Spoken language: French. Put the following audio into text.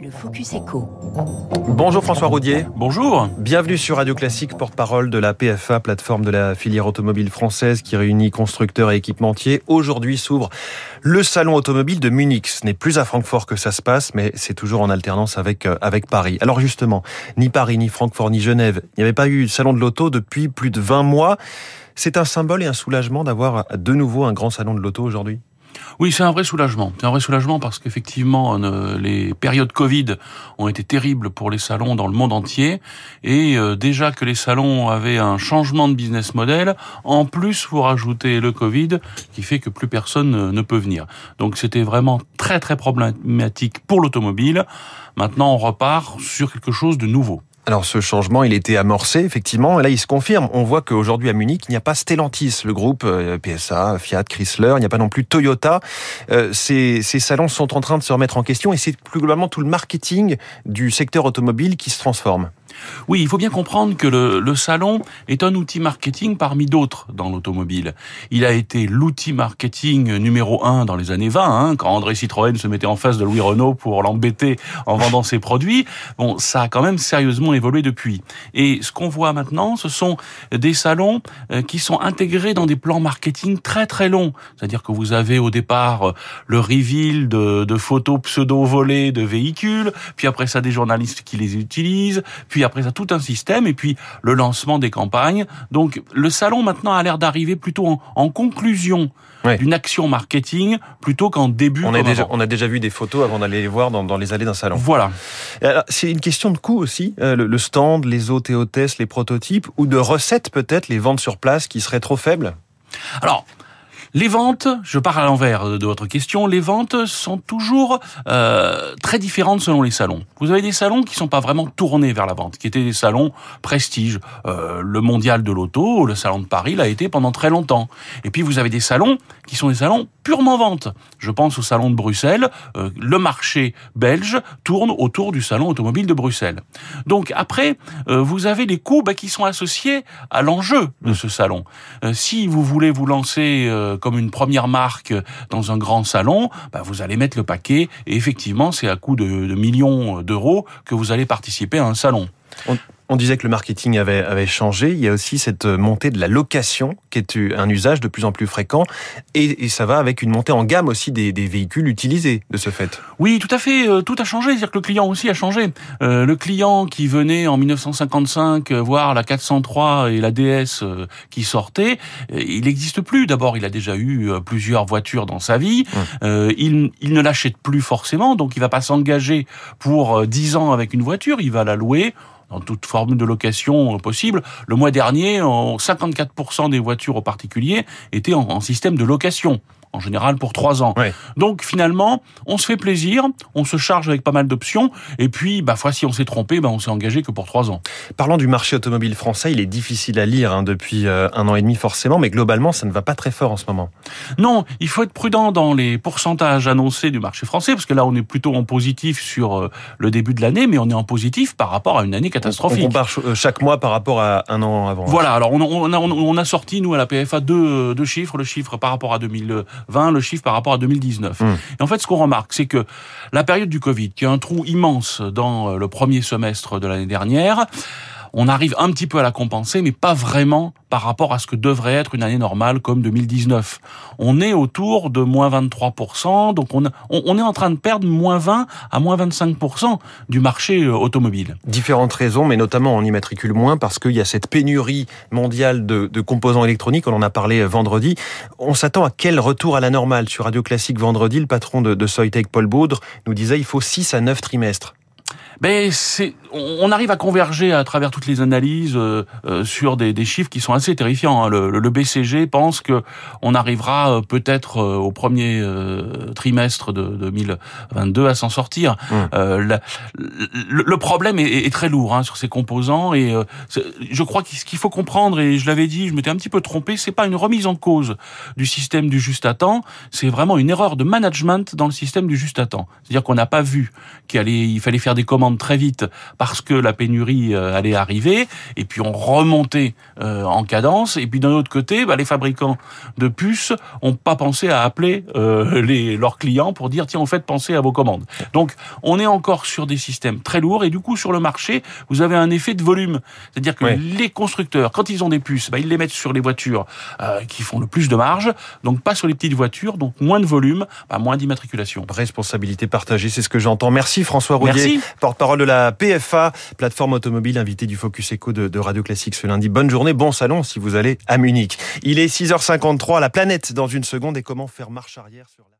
Le Focus Echo. Bonjour François Roudier. Bonjour. Bienvenue sur Radio Classique, porte-parole de la PFA, plateforme de la filière automobile française qui réunit constructeurs et équipementiers. Aujourd'hui s'ouvre le salon automobile de Munich. Ce n'est plus à Francfort que ça se passe, mais c'est toujours en alternance avec, euh, avec Paris. Alors justement, ni Paris, ni Francfort, ni Genève, il n'y avait pas eu de salon de l'auto depuis plus de 20 mois. C'est un symbole et un soulagement d'avoir de nouveau un grand salon de l'auto aujourd'hui? Oui, c'est un vrai soulagement. C'est un vrai soulagement parce qu'effectivement, les périodes Covid ont été terribles pour les salons dans le monde entier. Et euh, déjà que les salons avaient un changement de business model, en plus, vous rajoutez le Covid qui fait que plus personne ne peut venir. Donc c'était vraiment très très problématique pour l'automobile. Maintenant, on repart sur quelque chose de nouveau. Alors ce changement, il était amorcé effectivement, et là il se confirme. On voit qu'aujourd'hui à Munich, il n'y a pas Stellantis, le groupe euh, PSA, Fiat, Chrysler, il n'y a pas non plus Toyota. Euh, ces, ces salons sont en train de se remettre en question, et c'est plus globalement tout le marketing du secteur automobile qui se transforme. Oui, il faut bien comprendre que le, le salon est un outil marketing parmi d'autres dans l'automobile. Il a été l'outil marketing numéro un dans les années 20, hein, quand André Citroën se mettait en face de Louis Renault pour l'embêter en vendant ses produits. Bon, ça a quand même sérieusement évolué depuis. Et ce qu'on voit maintenant, ce sont des salons euh, qui sont intégrés dans des plans marketing très très longs. C'est-à-dire que vous avez au départ euh, le reveal de, de photos pseudo-volées de véhicules, puis après ça des journalistes qui les utilisent, puis après ça tout un système et puis le lancement des campagnes. Donc le salon maintenant a l'air d'arriver plutôt en, conclusion d'une action marketing plutôt qu'en début. On a, déjà, on a déjà vu des photos avant d'aller les voir dans, les allées d'un salon. Voilà. C'est une question de coût aussi, euh, le, stand, les hôtes et hôtesses, les prototypes, ou de recettes peut-être, les ventes sur place qui seraient trop faibles? Alors, les ventes, je pars à l'envers de votre question, les ventes sont toujours euh, très différentes selon les salons. Vous avez des salons qui sont pas vraiment tournés vers la vente, qui étaient des salons prestige. Euh, le mondial de l'auto, le salon de Paris l'a été pendant très longtemps. Et puis vous avez des salons qui sont des salons purement vente. Je pense au salon de Bruxelles. Euh, le marché belge tourne autour du salon automobile de Bruxelles. Donc après, euh, vous avez les coûts bah, qui sont associés à l'enjeu de ce salon. Euh, si vous voulez vous lancer euh, comme une première marque dans un grand salon, bah, vous allez mettre le paquet et effectivement, c'est à coût de, millions d'euros que vous allez participer à un salon. On disait que le marketing avait, avait changé. Il y a aussi cette montée de la location qui est un usage de plus en plus fréquent. Et, ça va avec une montée en gamme aussi des, des, véhicules utilisés de ce fait. Oui, tout à fait. Euh, tout a changé. C'est-à-dire que le client aussi a changé. Euh, le client qui venait en 1955 euh, voir la 403 et la DS euh, qui sortaient, il n'existe plus. D'abord, il a déjà eu plusieurs voitures dans sa vie. Hum. il, il ne l'achète plus forcément. Donc, il va pas s'engager pour 10 ans avec une voiture. Il va la louer dans toute forme de location possible. Le mois dernier, 54% des voitures aux particuliers étaient en, système de location en général pour trois ans. Donc finalement, on se fait plaisir, on se charge avec pas mal d'options, et puis, bah, fois si on s'est trompé, bah, on s'est engagé que pour trois ans. Parlant du marché automobile français, il est difficile à lire hein, depuis euh, un an et demi forcément, mais globalement, ça ne va pas très fort en ce moment. Non, il faut être prudent dans les pourcentages annoncés du marché français, parce que là, on est plutôt en positif sur euh, le début de l'année, mais on est en positif par rapport à une année catastrophique. On compare euh, chaque mois par rapport à un an avant. Voilà, alors on, on, a, on a sorti, nous, à la PFA, deux, deux chiffres, le chiffre par rapport à 2000 20, le chiffre par rapport à 2019. Hum. Et en fait, ce qu'on remarque, c'est que la période du Covid, qui a un trou immense dans le premier semestre de l'année dernière, on arrive un petit peu à la compenser, mais pas vraiment par rapport à ce que devrait être une année normale comme 2019. On est autour de moins 23%, donc on, est en train de perdre moins 20 à moins 25% du marché euh, automobile. Différentes raisons, mais notamment on immatricule moins parce qu'il y a cette pénurie mondiale de, de, composants électroniques, on en a parlé euh, vendredi. On s'attend à quel retour à la normale? Sur Radio Classique vendredi, le patron de, de Soitec, Paul Baudre, nous disait il faut 6 à 9 trimestres ben c'est, on arrive à converger à travers toutes les analyses euh, euh, sur des, des, chiffres qui sont assez terrifiants. Hein. Le, le, BCG pense que on arrivera euh, peut-être au premier trimestre de 2022 à s'en sortir. Mmh. le, le, problème est, est très lourd hein, sur ces composants et je crois que ce qu'il faut comprendre et je l'avais dit, je m'étais un petit peu trompé, c'est pas une remise en cause du système du juste à temps, c'est vraiment une erreur de management dans le système du juste à temps. C'est-à-dire qu'on n'a pas vu qu'il il fallait faire des commandes commandes très vite parce que la pénurie euh, allait arriver, et puis on remontait euh, en cadence. Et puis d'un autre côté, bah, les fabricants de puces ont pas pensé à appeler euh, les, leurs clients pour dire tiens, en fait, pensez à vos commandes. Donc on est encore sur des systèmes très lourds, et du coup sur le marché, vous avez un effet de volume, c'est-à-dire que les constructeurs, quand ils ont des puces, bah, ils les mettent sur les voitures qui font le plus de marge, donc pas sur les petites voitures, donc moins de volume, bah, moins d'immatriculation. Responsabilité partagée, c'est ce que j'entends. Merci François Roudier, porte-parole de la PFA, plateforme automobile, invité du Focus Eco de, Radio Classique ce lundi. Bonne journée, bon salon si vous allez à Munich. Il est 6h53, la planète dans une seconde et comment faire marche arrière sur la...